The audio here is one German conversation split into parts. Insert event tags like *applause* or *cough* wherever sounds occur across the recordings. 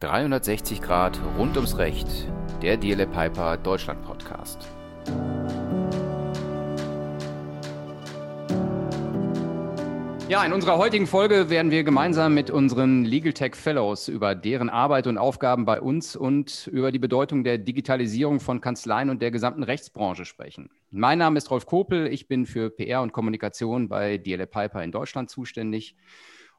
360 Grad rund ums Recht, der DLA Piper Deutschland Podcast. Ja, in unserer heutigen Folge werden wir gemeinsam mit unseren Legal Tech Fellows über deren Arbeit und Aufgaben bei uns und über die Bedeutung der Digitalisierung von Kanzleien und der gesamten Rechtsbranche sprechen. Mein Name ist Rolf Kopel, ich bin für PR und Kommunikation bei DLA Piper in Deutschland zuständig.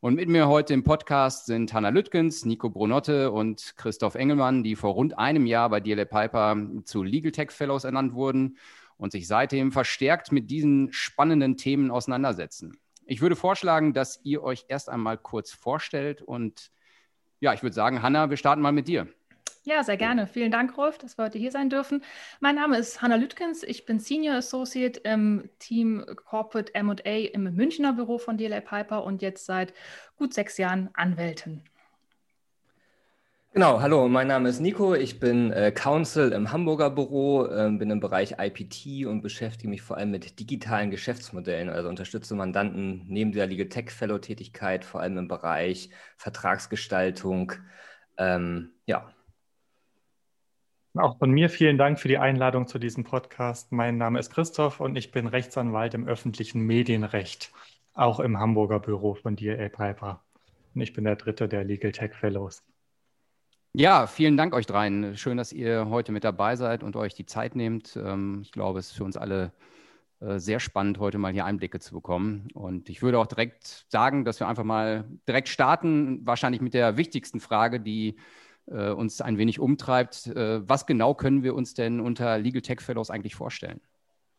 Und mit mir heute im Podcast sind Hanna Lüttgens, Nico Brunotte und Christoph Engelmann, die vor rund einem Jahr bei DLA Piper zu Legal Tech Fellows ernannt wurden und sich seitdem verstärkt mit diesen spannenden Themen auseinandersetzen. Ich würde vorschlagen, dass ihr euch erst einmal kurz vorstellt und ja, ich würde sagen, Hanna, wir starten mal mit dir. Ja, sehr gerne. Vielen Dank, Rolf, dass wir heute hier sein dürfen. Mein Name ist Hanna Lütkens. Ich bin Senior Associate im Team Corporate MA im Münchner Büro von DLA Piper und jetzt seit gut sechs Jahren Anwältin. Genau, hallo, mein Name ist Nico. Ich bin äh, Counsel im Hamburger Büro, äh, bin im Bereich IPT und beschäftige mich vor allem mit digitalen Geschäftsmodellen, also unterstütze Mandanten neben der Legal Tech Fellow Tätigkeit, vor allem im Bereich Vertragsgestaltung. Ähm, ja, auch von mir vielen Dank für die Einladung zu diesem Podcast. Mein Name ist Christoph und ich bin Rechtsanwalt im öffentlichen Medienrecht, auch im Hamburger Büro von DLA Piper. Und ich bin der dritte der Legal Tech Fellows. Ja, vielen Dank euch dreien. Schön, dass ihr heute mit dabei seid und euch die Zeit nehmt. Ähm, ich glaube, es ist für uns alle äh, sehr spannend, heute mal hier Einblicke zu bekommen. Und ich würde auch direkt sagen, dass wir einfach mal direkt starten, wahrscheinlich mit der wichtigsten Frage, die äh, uns ein wenig umtreibt. Äh, was genau können wir uns denn unter Legal Tech Fellows eigentlich vorstellen?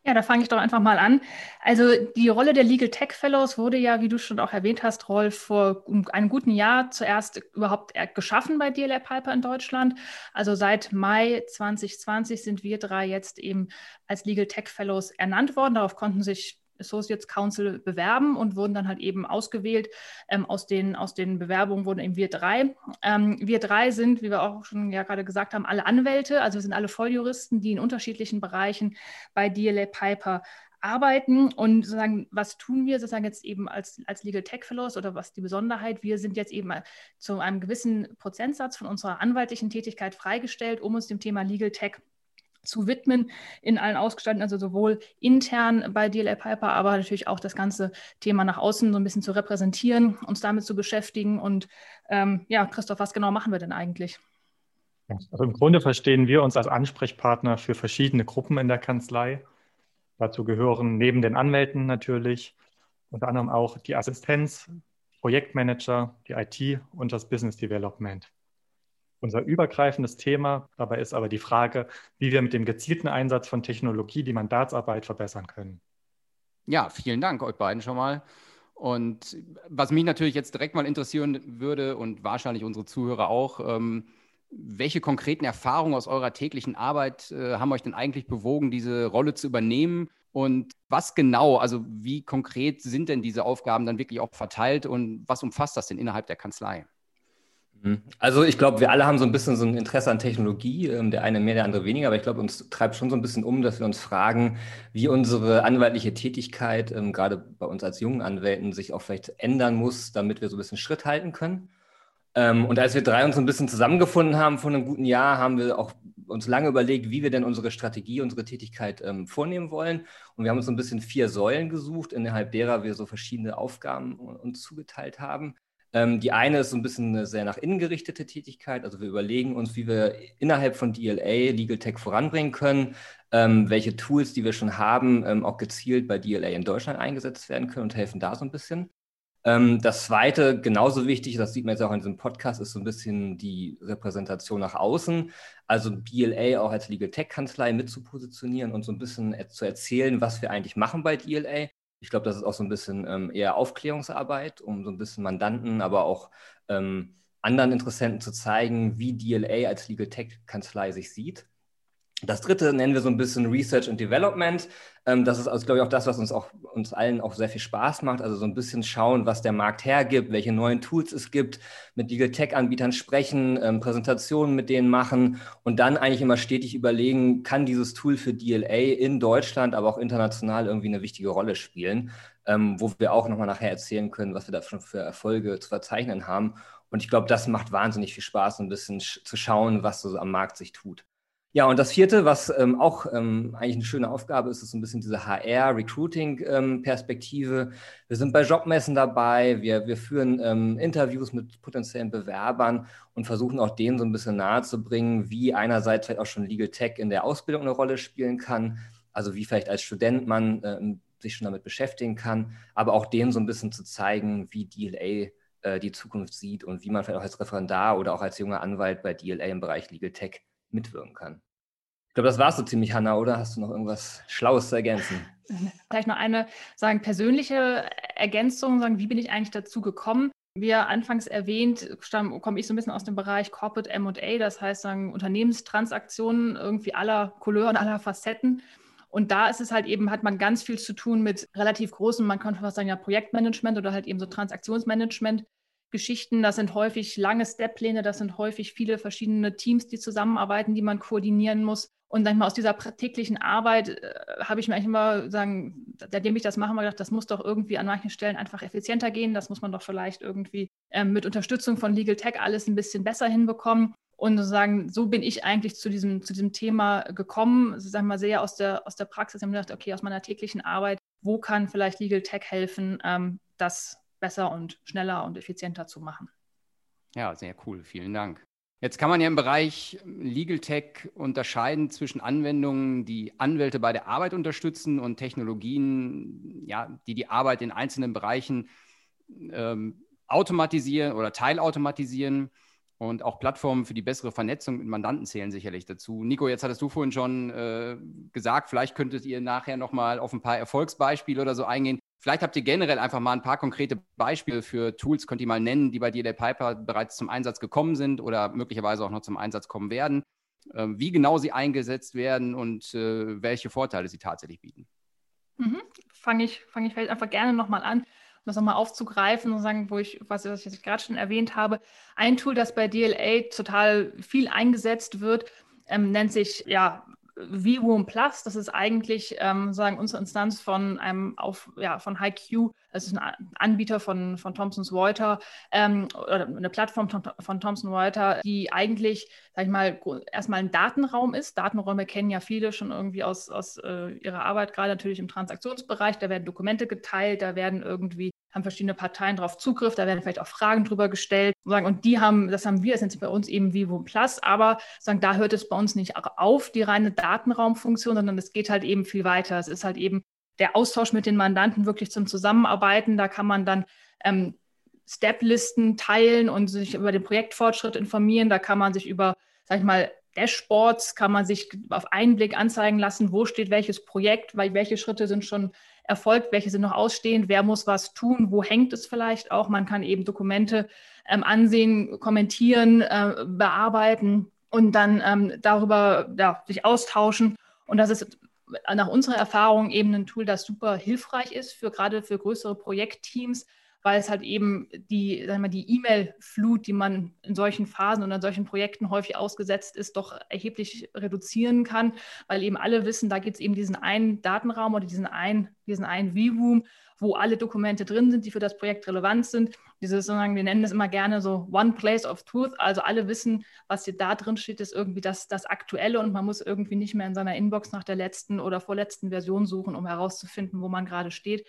Ja, da fange ich doch einfach mal an. Also die Rolle der Legal Tech Fellows wurde ja, wie du schon auch erwähnt hast, Rolf, vor einem guten Jahr zuerst überhaupt geschaffen bei DLR Piper in Deutschland. Also seit Mai 2020 sind wir drei jetzt eben als Legal Tech Fellows ernannt worden. Darauf konnten sich Associates Council bewerben und wurden dann halt eben ausgewählt. Ähm, aus, den, aus den Bewerbungen wurden eben wir drei. Ähm, wir drei sind, wie wir auch schon ja gerade gesagt haben, alle Anwälte, also wir sind alle Volljuristen, die in unterschiedlichen Bereichen bei DLA Piper arbeiten und sozusagen, was tun wir sozusagen jetzt eben als, als Legal Tech Fellows oder was die Besonderheit? Wir sind jetzt eben zu einem gewissen Prozentsatz von unserer anwaltlichen Tätigkeit freigestellt, um uns dem Thema Legal Tech zu widmen in allen Ausgestaltungen, also sowohl intern bei DLA Piper, aber natürlich auch das ganze Thema nach außen so ein bisschen zu repräsentieren, uns damit zu beschäftigen. Und ähm, ja, Christoph, was genau machen wir denn eigentlich? Also im Grunde verstehen wir uns als Ansprechpartner für verschiedene Gruppen in der Kanzlei. Dazu gehören neben den Anwälten natürlich unter anderem auch die Assistenz, Projektmanager, die IT und das Business Development unser übergreifendes Thema. Dabei ist aber die Frage, wie wir mit dem gezielten Einsatz von Technologie die Mandatsarbeit verbessern können. Ja, vielen Dank euch beiden schon mal. Und was mich natürlich jetzt direkt mal interessieren würde und wahrscheinlich unsere Zuhörer auch, ähm, welche konkreten Erfahrungen aus eurer täglichen Arbeit äh, haben euch denn eigentlich bewogen, diese Rolle zu übernehmen? Und was genau, also wie konkret sind denn diese Aufgaben dann wirklich auch verteilt und was umfasst das denn innerhalb der Kanzlei? Mhm. Also ich glaube, wir alle haben so ein bisschen so ein Interesse an Technologie, ähm, der eine mehr, der andere weniger, aber ich glaube, uns treibt schon so ein bisschen um, dass wir uns fragen, wie unsere anwaltliche Tätigkeit, ähm, gerade bei uns als jungen Anwälten, sich auch vielleicht ändern muss, damit wir so ein bisschen Schritt halten können. Ähm, und als wir drei uns ein bisschen zusammengefunden haben vor einem guten Jahr, haben wir auch uns lange überlegt, wie wir denn unsere Strategie, unsere Tätigkeit vornehmen wollen. Und wir haben uns so ein bisschen vier Säulen gesucht, innerhalb derer wir so verschiedene Aufgaben uns zugeteilt haben. Ähm, die eine ist so ein bisschen eine sehr nach innen gerichtete Tätigkeit. Also wir überlegen uns, wie wir innerhalb von DLA Legal Tech voranbringen können, ähm, welche Tools, die wir schon haben, ähm, auch gezielt bei DLA in Deutschland eingesetzt werden können und helfen da so ein bisschen. Das zweite, genauso wichtig, das sieht man jetzt auch in diesem Podcast, ist so ein bisschen die Repräsentation nach außen. Also DLA auch als Legal Tech Kanzlei mit zu positionieren und so ein bisschen zu erzählen, was wir eigentlich machen bei DLA ich glaube, das ist auch so ein bisschen ähm, eher Aufklärungsarbeit, um so ein bisschen Mandanten, aber auch ähm, anderen Interessenten zu zeigen, wie DLA als Legal Tech Kanzlei sich sieht. Das dritte nennen wir so ein bisschen Research and Development. Ähm, das ist also, glaube ich, auch das, was uns auch uns allen auch sehr viel Spaß macht. Also so ein bisschen schauen, was der Markt hergibt, welche neuen Tools es gibt, mit Legal Tech-Anbietern sprechen, ähm, Präsentationen mit denen machen und dann eigentlich immer stetig überlegen, kann dieses Tool für DLA in Deutschland, aber auch international irgendwie eine wichtige Rolle spielen, ähm, wo wir auch nochmal nachher erzählen können, was wir da schon für Erfolge zu verzeichnen haben Und ich glaube, das macht wahnsinnig viel Spaß, ein bisschen zu schauen, was so am Markt sich tut. Ja, und das vierte, was ähm, auch ähm, eigentlich eine schöne Aufgabe ist, ist so ein bisschen diese HR-Recruiting-Perspektive. Ähm, wir sind bei Jobmessen dabei, wir, wir führen ähm, Interviews mit potenziellen Bewerbern und versuchen auch denen so ein bisschen nahezubringen, wie einerseits vielleicht auch schon Legal Tech in der Ausbildung eine Rolle spielen kann, also wie vielleicht als Student man äh, sich schon damit beschäftigen kann, aber auch denen so ein bisschen zu zeigen, wie DLA äh, die Zukunft sieht und wie man vielleicht auch als Referendar oder auch als junger Anwalt bei DLA im Bereich Legal Tech mitwirken kann. Ich glaube, das war es so ziemlich, Hanna, oder? Hast du noch irgendwas Schlaues zu ergänzen? *laughs* Vielleicht noch eine sagen, persönliche Ergänzung, sagen, wie bin ich eigentlich dazu gekommen? Wie anfangs erwähnt, komme ich so ein bisschen aus dem Bereich Corporate MA, das heißt sagen, Unternehmenstransaktionen irgendwie aller Couleur und aller Facetten. Und da ist es halt eben, hat man ganz viel zu tun mit relativ großen, man könnte fast sagen, ja, Projektmanagement oder halt eben so Transaktionsmanagement. Geschichten. Das sind häufig lange Step-Pläne, das sind häufig viele verschiedene Teams, die zusammenarbeiten, die man koordinieren muss. Und sag ich mal, aus dieser täglichen Arbeit äh, habe ich mir eigentlich immer sagen, seitdem ich das mache, mal gedacht, das muss doch irgendwie an manchen Stellen einfach effizienter gehen. Das muss man doch vielleicht irgendwie ähm, mit Unterstützung von Legal Tech alles ein bisschen besser hinbekommen. Und sozusagen, so bin ich eigentlich zu diesem, zu diesem Thema gekommen, sagen wir mal sehr aus der, aus der Praxis. Ich habe mir gedacht, okay, aus meiner täglichen Arbeit, wo kann vielleicht Legal Tech helfen, ähm, das besser und schneller und effizienter zu machen. Ja, sehr cool. Vielen Dank. Jetzt kann man ja im Bereich Legal Tech unterscheiden zwischen Anwendungen, die Anwälte bei der Arbeit unterstützen und Technologien, ja, die die Arbeit in einzelnen Bereichen ähm, automatisieren oder teilautomatisieren. Und auch Plattformen für die bessere Vernetzung mit Mandanten zählen sicherlich dazu. Nico, jetzt hattest du vorhin schon äh, gesagt, vielleicht könntet ihr nachher nochmal auf ein paar Erfolgsbeispiele oder so eingehen. Vielleicht habt ihr generell einfach mal ein paar konkrete Beispiele für Tools, könnt ihr mal nennen, die bei dir der Piper bereits zum Einsatz gekommen sind oder möglicherweise auch noch zum Einsatz kommen werden, äh, wie genau sie eingesetzt werden und äh, welche Vorteile sie tatsächlich bieten. Mhm. Fange ich, fang ich vielleicht einfach gerne nochmal an um das nochmal aufzugreifen und sagen, wo ich, was, was ich gerade schon erwähnt habe, ein Tool, das bei DLA total viel eingesetzt wird, ähm, nennt sich ja VRoom Plus, das ist eigentlich ähm, sagen unsere Instanz von einem auf ja von HiQ, das ist ein Anbieter von von Thomson Reuters ähm, oder eine Plattform von Thomson Reuters, die eigentlich, sag ich mal, erstmal ein Datenraum ist. Datenräume kennen ja viele schon irgendwie aus aus äh, ihrer Arbeit, gerade natürlich im Transaktionsbereich. Da werden Dokumente geteilt, da werden irgendwie haben verschiedene Parteien darauf Zugriff, da werden vielleicht auch Fragen drüber gestellt. Und die haben, das haben wir, das sind bei uns eben Vivo Plus, aber sagen, da hört es bei uns nicht auf, die reine Datenraumfunktion, sondern es geht halt eben viel weiter. Es ist halt eben der Austausch mit den Mandanten wirklich zum Zusammenarbeiten. Da kann man dann ähm, Step-Listen teilen und sich über den Projektfortschritt informieren. Da kann man sich über, sag ich mal, Dashboards kann man sich auf einen Blick anzeigen lassen, wo steht welches Projekt, weil welche Schritte sind schon erfolgt, welche sind noch ausstehend, wer muss was tun, wo hängt es vielleicht auch. Man kann eben Dokumente ähm, ansehen, kommentieren, äh, bearbeiten und dann ähm, darüber ja, sich austauschen. Und das ist nach unserer Erfahrung eben ein Tool, das super hilfreich ist für gerade für größere Projektteams, weil es halt eben die, sagen wir, die E-Mail-Flut, die man in solchen Phasen und in solchen Projekten häufig ausgesetzt ist, doch erheblich reduzieren kann, weil eben alle wissen, da gibt es eben diesen einen Datenraum oder diesen einen, diesen einen V-Room, wo alle Dokumente drin sind, die für das Projekt relevant sind. Dieses, wir nennen das immer gerne so One Place of Truth, also alle wissen, was hier da drin steht, ist irgendwie das, das Aktuelle und man muss irgendwie nicht mehr in seiner Inbox nach der letzten oder vorletzten Version suchen, um herauszufinden, wo man gerade steht.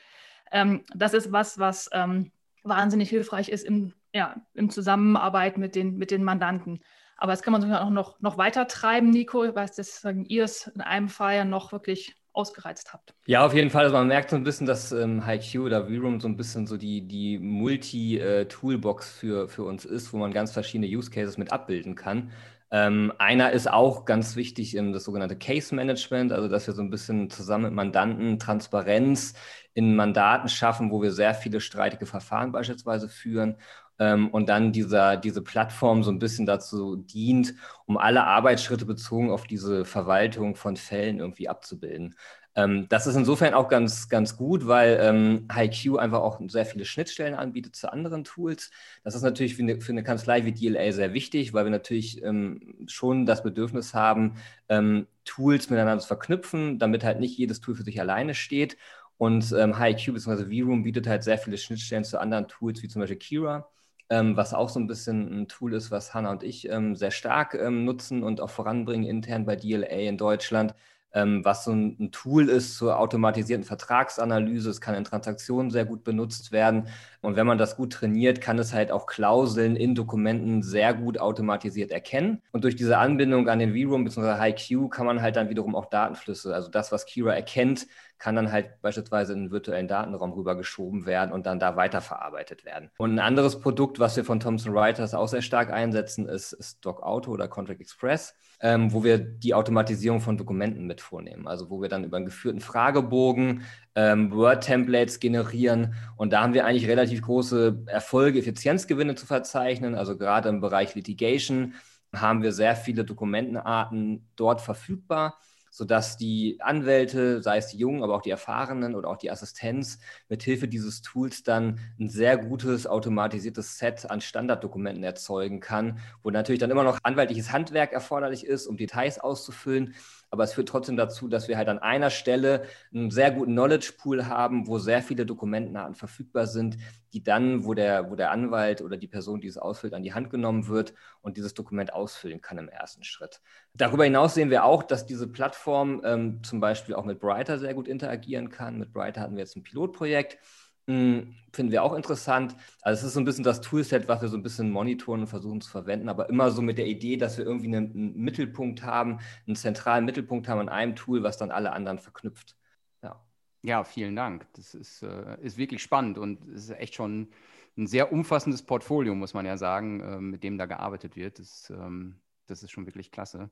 Ähm, das ist was, was ähm, wahnsinnig hilfreich ist im, ja, im Zusammenarbeit mit den, mit den Mandanten. Aber das kann man sogar auch noch, noch weiter treiben, Nico. Ich weiß, dass ihr es in einem Fall ja noch wirklich ausgereizt habt. Ja, auf jeden Fall. Also man merkt so ein bisschen, dass ähm, HiQ oder VRoom so ein bisschen so die, die Multi-Toolbox für, für uns ist, wo man ganz verschiedene Use Cases mit abbilden kann. Ähm, einer ist auch ganz wichtig, ähm, das sogenannte Case Management, also dass wir so ein bisschen zusammen mit Mandanten Transparenz in Mandaten schaffen, wo wir sehr viele streitige Verfahren beispielsweise führen ähm, und dann dieser, diese Plattform so ein bisschen dazu dient, um alle Arbeitsschritte bezogen auf diese Verwaltung von Fällen irgendwie abzubilden. Ähm, das ist insofern auch ganz, ganz gut, weil ähm, HiQ einfach auch sehr viele Schnittstellen anbietet zu anderen Tools. Das ist natürlich für eine, für eine Kanzlei wie DLA sehr wichtig, weil wir natürlich ähm, schon das Bedürfnis haben, ähm, Tools miteinander zu verknüpfen, damit halt nicht jedes Tool für sich alleine steht. Und ähm, HiQ bzw. VRoom bietet halt sehr viele Schnittstellen zu anderen Tools, wie zum Beispiel Kira ähm, was auch so ein bisschen ein Tool ist, was Hanna und ich ähm, sehr stark ähm, nutzen und auch voranbringen intern bei DLA in Deutschland was so ein, ein, Tool ist zur automatisierten Vertragsanalyse. Es kann in Transaktionen sehr gut benutzt werden. Und wenn man das gut trainiert, kann es halt auch Klauseln in Dokumenten sehr gut automatisiert erkennen. Und durch diese Anbindung an den VROOM bzw. HiQ kann man halt dann wiederum auch Datenflüsse, also das, was Kira erkennt, kann dann halt beispielsweise in einen virtuellen Datenraum rübergeschoben werden und dann da weiterverarbeitet werden. Und ein anderes Produkt, was wir von Thomson Reuters auch sehr stark einsetzen, ist, ist Doc Auto oder Contract Express, ähm, wo wir die Automatisierung von Dokumenten mit vornehmen. Also wo wir dann über einen geführten Fragebogen ähm, Word-Templates generieren. Und da haben wir eigentlich relativ große Erfolge, Effizienzgewinne zu verzeichnen. Also gerade im Bereich Litigation haben wir sehr viele Dokumentenarten dort verfügbar sodass die Anwälte, sei es die Jungen, aber auch die Erfahrenen oder auch die Assistenz, mithilfe dieses Tools dann ein sehr gutes automatisiertes Set an Standarddokumenten erzeugen kann, wo natürlich dann immer noch anwaltliches Handwerk erforderlich ist, um Details auszufüllen aber es führt trotzdem dazu, dass wir halt an einer Stelle einen sehr guten Knowledge Pool haben, wo sehr viele Dokumentenarten verfügbar sind, die dann, wo der, wo der Anwalt oder die Person, die es ausfüllt, an die Hand genommen wird und dieses Dokument ausfüllen kann im ersten Schritt. Darüber hinaus sehen wir auch, dass diese Plattform ähm, zum Beispiel auch mit Brighter sehr gut interagieren kann. Mit Brighter hatten wir jetzt ein Pilotprojekt hm, finden wir auch interessant. Also es ist so ein bisschen das Toolset, was wir so ein bisschen monitoren und versuchen zu verwenden, aber immer so mit der Idee, dass wir irgendwie einen, einen Mittelpunkt haben, einen zentralen Mittelpunkt haben an einem Tool, was dann alle anderen verknüpft. Ja, ja vielen Dank. Das ist, äh, ist wirklich spannend und es ist echt schon ein sehr umfassendes Portfolio, muss man ja sagen, äh, mit dem da gearbeitet wird. Das, ähm, das ist schon wirklich klasse.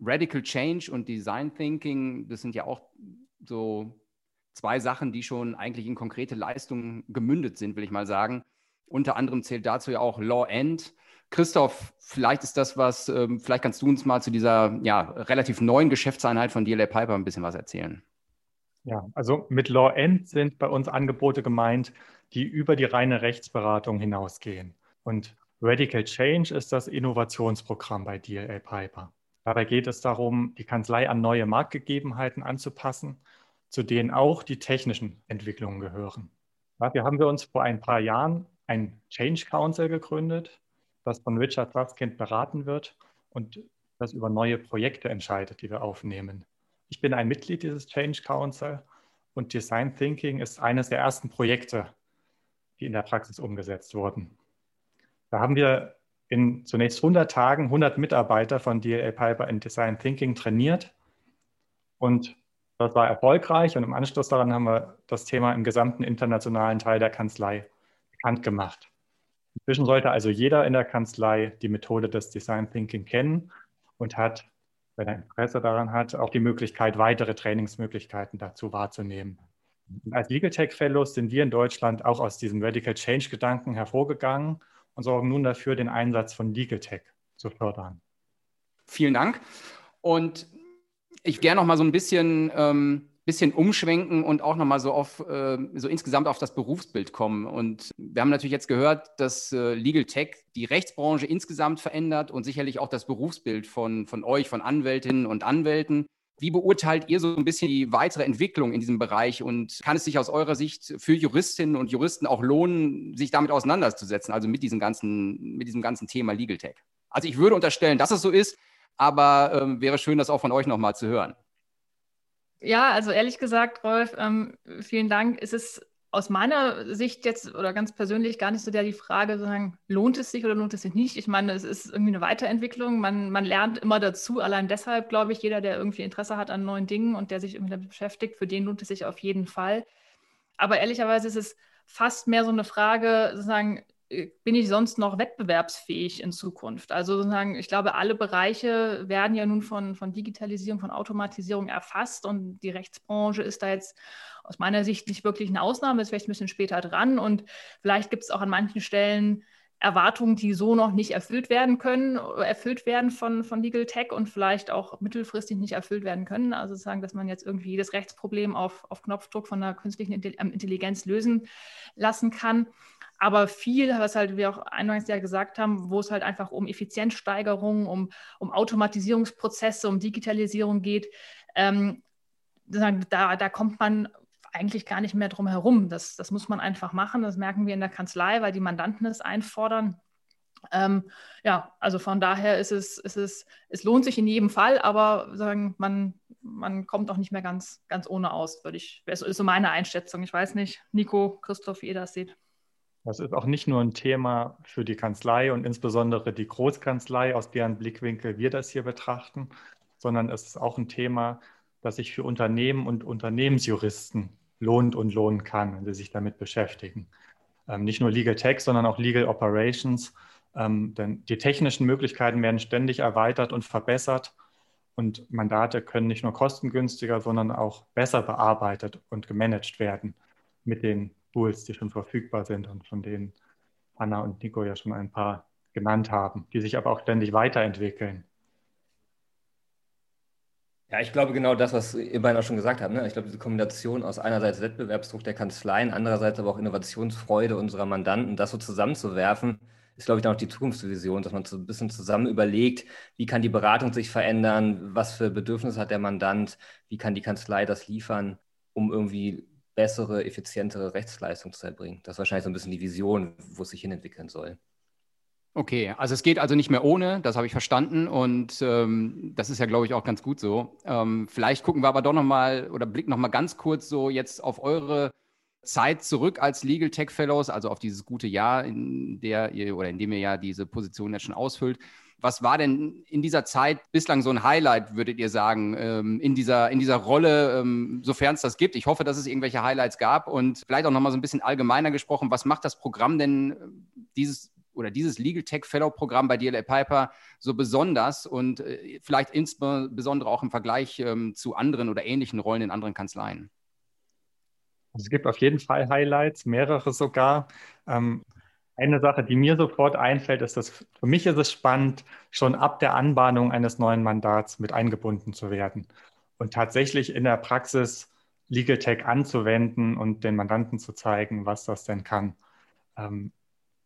Radical Change und Design Thinking, das sind ja auch so zwei Sachen, die schon eigentlich in konkrete Leistungen gemündet sind, will ich mal sagen. Unter anderem zählt dazu ja auch Law End. Christoph, vielleicht ist das was, ähm, vielleicht kannst du uns mal zu dieser ja, relativ neuen Geschäftseinheit von DLA Piper ein bisschen was erzählen. Ja, also mit Law End sind bei uns Angebote gemeint, die über die reine Rechtsberatung hinausgehen. Und Radical Change ist das Innovationsprogramm bei DLA Piper. Dabei geht es darum, die Kanzlei an neue Marktgegebenheiten anzupassen zu denen auch die technischen Entwicklungen gehören. Dafür haben wir uns vor ein paar Jahren ein Change Council gegründet, das von Richard Suskind beraten wird und das über neue Projekte entscheidet, die wir aufnehmen. Ich bin ein Mitglied dieses Change Council und Design Thinking ist eines der ersten Projekte, die in der Praxis umgesetzt wurden. Da haben wir in zunächst 100 Tagen 100 Mitarbeiter von DLA Piper in Design Thinking trainiert und das war erfolgreich und im Anschluss daran haben wir das Thema im gesamten internationalen Teil der Kanzlei bekannt gemacht. Inzwischen sollte also jeder in der Kanzlei die Methode des Design Thinking kennen und hat, wenn er Interesse daran hat, auch die Möglichkeit, weitere Trainingsmöglichkeiten dazu wahrzunehmen. Und als Legal Tech Fellows sind wir in Deutschland auch aus diesem Radical Change Gedanken hervorgegangen und sorgen nun dafür, den Einsatz von Legal Tech zu fördern. Vielen Dank. Und ich gerne noch mal so ein bisschen, ähm, bisschen umschwenken und auch noch mal so auf äh, so insgesamt auf das Berufsbild kommen. Und wir haben natürlich jetzt gehört, dass äh, Legal Tech die Rechtsbranche insgesamt verändert und sicherlich auch das Berufsbild von, von euch, von Anwältinnen und Anwälten. Wie beurteilt ihr so ein bisschen die weitere Entwicklung in diesem Bereich und kann es sich aus eurer Sicht für Juristinnen und Juristen auch lohnen, sich damit auseinanderzusetzen, also mit diesem ganzen, mit diesem ganzen Thema Legal Tech? Also ich würde unterstellen, dass es so ist, aber ähm, wäre schön, das auch von euch nochmal zu hören. Ja, also ehrlich gesagt, Rolf, ähm, vielen Dank. Es ist aus meiner Sicht jetzt oder ganz persönlich gar nicht so der die Frage, sagen, lohnt es sich oder lohnt es sich nicht? Ich meine, es ist irgendwie eine Weiterentwicklung. Man, man lernt immer dazu. Allein deshalb glaube ich, jeder, der irgendwie Interesse hat an neuen Dingen und der sich irgendwie damit beschäftigt, für den lohnt es sich auf jeden Fall. Aber ehrlicherweise ist es fast mehr so eine Frage, sozusagen, bin ich sonst noch wettbewerbsfähig in Zukunft? Also sozusagen, ich glaube, alle Bereiche werden ja nun von, von Digitalisierung, von Automatisierung erfasst und die Rechtsbranche ist da jetzt aus meiner Sicht nicht wirklich eine Ausnahme, ist vielleicht ein bisschen später dran und vielleicht gibt es auch an manchen Stellen Erwartungen, die so noch nicht erfüllt werden können, erfüllt werden von, von Legal Tech und vielleicht auch mittelfristig nicht erfüllt werden können. Also sozusagen, dass man jetzt irgendwie jedes Rechtsproblem auf, auf Knopfdruck von der künstlichen Intelligenz lösen lassen kann. Aber viel, was halt wir auch eingangs ja gesagt haben, wo es halt einfach um Effizienzsteigerung, um, um Automatisierungsprozesse, um Digitalisierung geht, ähm, da, da kommt man eigentlich gar nicht mehr drum herum. Das, das muss man einfach machen. Das merken wir in der Kanzlei, weil die Mandanten es einfordern. Ähm, ja, also von daher ist es, ist es, es lohnt sich in jedem Fall, aber sagen, man, man kommt auch nicht mehr ganz, ganz ohne aus, würde ich, ist so meine Einschätzung. Ich weiß nicht, Nico, Christoph, wie ihr das seht. Das ist auch nicht nur ein Thema für die Kanzlei und insbesondere die Großkanzlei, aus deren Blickwinkel wir das hier betrachten, sondern es ist auch ein Thema, das sich für Unternehmen und Unternehmensjuristen lohnt und lohnen kann, wenn sie sich damit beschäftigen. Ähm, nicht nur Legal Tech, sondern auch Legal Operations. Ähm, denn die technischen Möglichkeiten werden ständig erweitert und verbessert und Mandate können nicht nur kostengünstiger, sondern auch besser bearbeitet und gemanagt werden mit den Tools, die schon verfügbar sind und von denen Anna und Nico ja schon ein paar genannt haben, die sich aber auch ständig weiterentwickeln. Ja, ich glaube genau das, was ihr beiden auch schon gesagt habt. Ne? Ich glaube, diese Kombination aus einerseits Wettbewerbsdruck der Kanzleien, andererseits aber auch Innovationsfreude unserer Mandanten, das so zusammenzuwerfen, ist, glaube ich, dann auch die Zukunftsvision, dass man so ein bisschen zusammen überlegt, wie kann die Beratung sich verändern, was für Bedürfnisse hat der Mandant, wie kann die Kanzlei das liefern, um irgendwie bessere, effizientere Rechtsleistung zu erbringen. Das ist wahrscheinlich so ein bisschen die Vision, wo es sich hinentwickeln soll. Okay, also es geht also nicht mehr ohne, das habe ich verstanden und ähm, das ist ja, glaube ich, auch ganz gut so. Ähm, vielleicht gucken wir aber doch nochmal oder blicken nochmal ganz kurz so jetzt auf eure Zeit zurück als Legal Tech Fellows, also auf dieses gute Jahr, in der ihr oder in dem ihr ja diese Position jetzt schon ausfüllt. Was war denn in dieser Zeit bislang so ein Highlight, würdet ihr sagen, ähm, in, dieser, in dieser Rolle, ähm, sofern es das gibt? Ich hoffe, dass es irgendwelche Highlights gab und vielleicht auch nochmal so ein bisschen allgemeiner gesprochen, was macht das Programm denn, äh, dieses oder dieses Legal Tech Fellow Programm bei DLA Piper so besonders und äh, vielleicht insbesondere auch im Vergleich ähm, zu anderen oder ähnlichen Rollen in anderen Kanzleien? Es gibt auf jeden Fall Highlights, mehrere sogar. Ähm, eine Sache, die mir sofort einfällt, ist, dass für mich ist es spannend, schon ab der Anbahnung eines neuen Mandats mit eingebunden zu werden und tatsächlich in der Praxis Legal Tech anzuwenden und den Mandanten zu zeigen, was das denn kann. Ähm,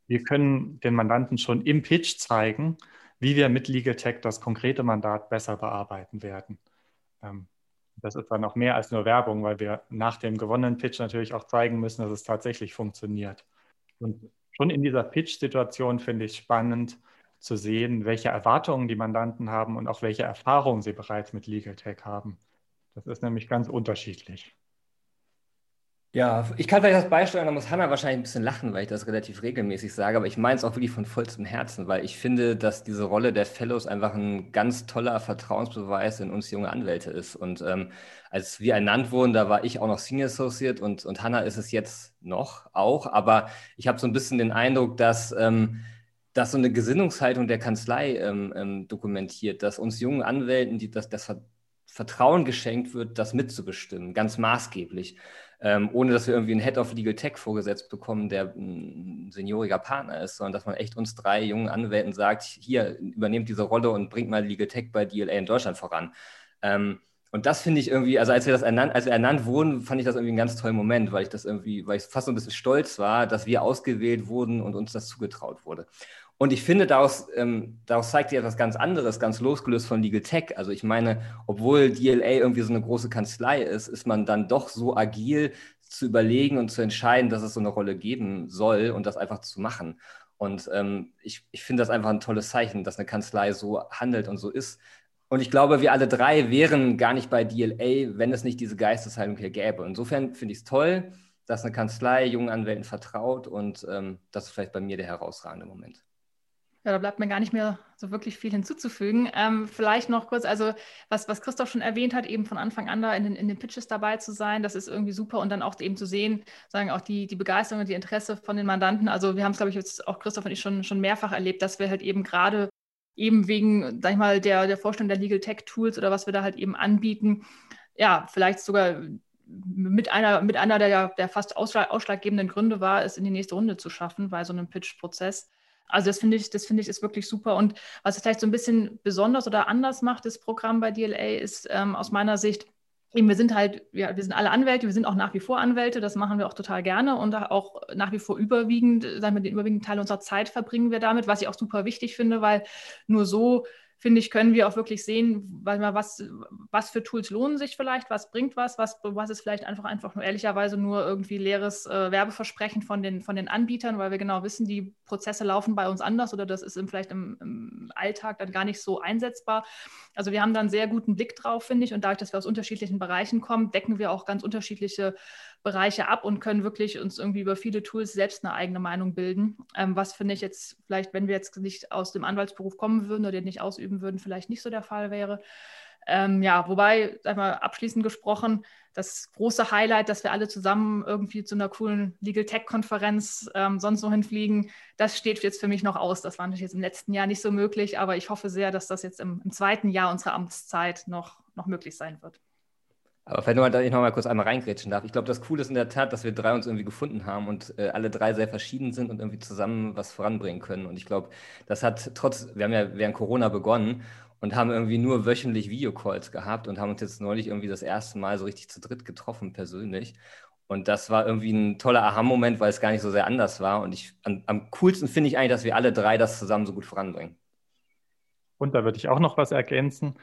wir können den Mandanten schon im Pitch zeigen, wie wir mit Legal Tech das konkrete Mandat besser bearbeiten werden. Ähm, das ist dann auch mehr als nur Werbung, weil wir nach dem gewonnenen Pitch natürlich auch zeigen müssen, dass es tatsächlich funktioniert. Und schon in dieser Pitch-Situation finde ich spannend zu sehen, welche Erwartungen die Mandanten haben und auch welche Erfahrungen sie bereits mit Legal Tech haben. Das ist nämlich ganz unterschiedlich. Ja, ich kann vielleicht das beisteuern, da muss Hanna wahrscheinlich ein bisschen lachen, weil ich das relativ regelmäßig sage, aber ich meine es auch wirklich von vollstem Herzen, weil ich finde, dass diese Rolle der Fellows einfach ein ganz toller Vertrauensbeweis in uns junge Anwälte ist. Und ähm, als wir ernannt wurden, da war ich auch noch Senior Associate und, und Hanna ist es jetzt noch auch, aber ich habe so ein bisschen den Eindruck, dass ähm, dass so eine Gesinnungshaltung der Kanzlei ähm, ähm, dokumentiert, dass uns jungen Anwälten die, das, das Vertrauen geschenkt wird, das mitzubestimmen, ganz maßgeblich ähm, ohne dass wir irgendwie einen Head of Legal Tech vorgesetzt bekommen, der ein senioriger Partner ist, sondern dass man echt uns drei jungen Anwälten sagt, hier, übernehmt diese Rolle und bringt mal Legal Tech bei DLA in Deutschland voran. Ähm, und das finde ich irgendwie, also als wir das ernannt, als wir ernannt wurden, fand ich das irgendwie einen ganz tollen Moment, weil ich das irgendwie, weil ich fast so ein bisschen stolz war, dass wir ausgewählt wurden und uns das zugetraut wurde. Und ich finde, daraus, ähm, daraus zeigt sich etwas ganz anderes, ganz losgelöst von Legal Tech. Also ich meine, obwohl DLA irgendwie so eine große Kanzlei ist, ist man dann doch so agil zu überlegen und zu entscheiden, dass es so eine Rolle geben soll und das einfach zu machen. Und ähm, ich, ich finde das einfach ein tolles Zeichen, dass eine Kanzlei so handelt und so ist. Und ich glaube, wir alle drei wären gar nicht bei DLA, wenn es nicht diese Geisteshaltung hier gäbe. Insofern finde ich es toll, dass eine Kanzlei jungen Anwälten vertraut und ähm, das ist vielleicht bei mir der herausragende Moment. Ja, da bleibt mir gar nicht mehr so wirklich viel hinzuzufügen. Ähm, vielleicht noch kurz, also was, was Christoph schon erwähnt hat, eben von Anfang an da in den, in den Pitches dabei zu sein, das ist irgendwie super und dann auch eben zu sehen, sagen auch die, die Begeisterung und die Interesse von den Mandanten. Also wir haben es, glaube ich, jetzt auch Christoph und ich schon, schon mehrfach erlebt, dass wir halt eben gerade eben wegen, sag ich mal, der, der Vorstellung der Legal Tech Tools oder was wir da halt eben anbieten, ja, vielleicht sogar mit einer, mit einer der, der fast ausschlaggebenden Gründe war, es in die nächste Runde zu schaffen bei so einem Pitch-Prozess. Also das finde ich, das finde ich ist wirklich super. Und was es vielleicht so ein bisschen besonders oder anders macht, das Programm bei DLA, ist ähm, aus meiner Sicht, eben wir sind halt, ja, wir sind alle Anwälte, wir sind auch nach wie vor Anwälte, das machen wir auch total gerne und auch nach wie vor überwiegend, sagen wir, den überwiegenden Teil unserer Zeit verbringen wir damit, was ich auch super wichtig finde, weil nur so finde ich, können wir auch wirklich sehen, was, was für Tools lohnen sich vielleicht, was bringt was, was, was ist vielleicht einfach, einfach nur ehrlicherweise nur irgendwie leeres äh, Werbeversprechen von den, von den Anbietern, weil wir genau wissen, die Prozesse laufen bei uns anders oder das ist im, vielleicht im, im Alltag dann gar nicht so einsetzbar. Also wir haben da einen sehr guten Blick drauf, finde ich. Und dadurch, dass wir aus unterschiedlichen Bereichen kommen, decken wir auch ganz unterschiedliche Bereiche ab und können wirklich uns irgendwie über viele Tools selbst eine eigene Meinung bilden. Ähm, was finde ich jetzt vielleicht, wenn wir jetzt nicht aus dem Anwaltsberuf kommen würden oder den nicht ausüben würden, vielleicht nicht so der Fall wäre. Ähm, ja, wobei, einmal abschließend gesprochen, das große Highlight, dass wir alle zusammen irgendwie zu einer coolen Legal Tech-Konferenz ähm, sonst noch hinfliegen, das steht jetzt für mich noch aus. Das war natürlich jetzt im letzten Jahr nicht so möglich, aber ich hoffe sehr, dass das jetzt im, im zweiten Jahr unserer Amtszeit noch, noch möglich sein wird. Aber vielleicht nochmal, ich noch mal kurz einmal reingrätschen darf. Ich glaube, das Coole ist in der Tat, dass wir drei uns irgendwie gefunden haben und äh, alle drei sehr verschieden sind und irgendwie zusammen was voranbringen können. Und ich glaube, das hat trotz, wir haben ja während Corona begonnen und haben irgendwie nur wöchentlich Videocalls gehabt und haben uns jetzt neulich irgendwie das erste Mal so richtig zu dritt getroffen, persönlich. Und das war irgendwie ein toller Aha-Moment, weil es gar nicht so sehr anders war. Und ich, an, am coolsten finde ich eigentlich, dass wir alle drei das zusammen so gut voranbringen. Und da würde ich auch noch was ergänzen.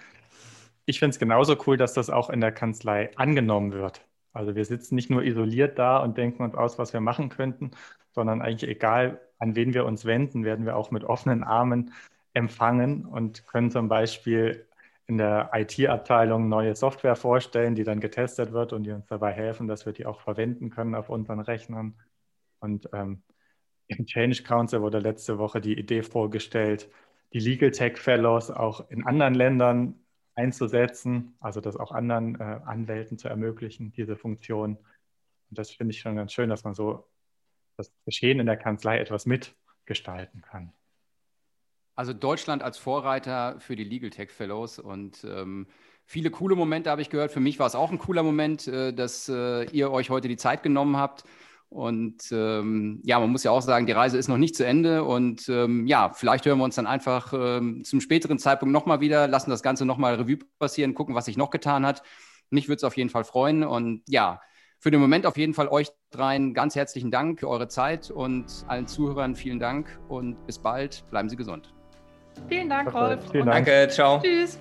Ich finde es genauso cool, dass das auch in der Kanzlei angenommen wird. Also wir sitzen nicht nur isoliert da und denken uns aus, was wir machen könnten, sondern eigentlich egal, an wen wir uns wenden, werden wir auch mit offenen Armen empfangen und können zum Beispiel in der IT-Abteilung neue Software vorstellen, die dann getestet wird und die uns dabei helfen, dass wir die auch verwenden können auf unseren Rechnern. Und ähm, im Change Council wurde letzte Woche die Idee vorgestellt, die Legal Tech Fellows auch in anderen Ländern einzusetzen, also das auch anderen äh, Anwälten zu ermöglichen, diese Funktion. Und das finde ich schon ganz schön, dass man so das Geschehen in der Kanzlei etwas mitgestalten kann. Also Deutschland als Vorreiter für die Legal Tech Fellows und ähm, viele coole Momente habe ich gehört. Für mich war es auch ein cooler Moment, äh, dass äh, ihr euch heute die Zeit genommen habt. Und ähm, ja, man muss ja auch sagen, die Reise ist noch nicht zu Ende. Und ähm, ja, vielleicht hören wir uns dann einfach ähm, zum späteren Zeitpunkt nochmal wieder, lassen das Ganze nochmal Revue passieren, gucken, was sich noch getan hat. Mich würde es auf jeden Fall freuen. Und ja, für den Moment auf jeden Fall euch dreien ganz herzlichen Dank für eure Zeit und allen Zuhörern vielen Dank und bis bald. Bleiben Sie gesund. Vielen Dank, Rolf. Vielen Dank. Danke, ciao. Tschüss.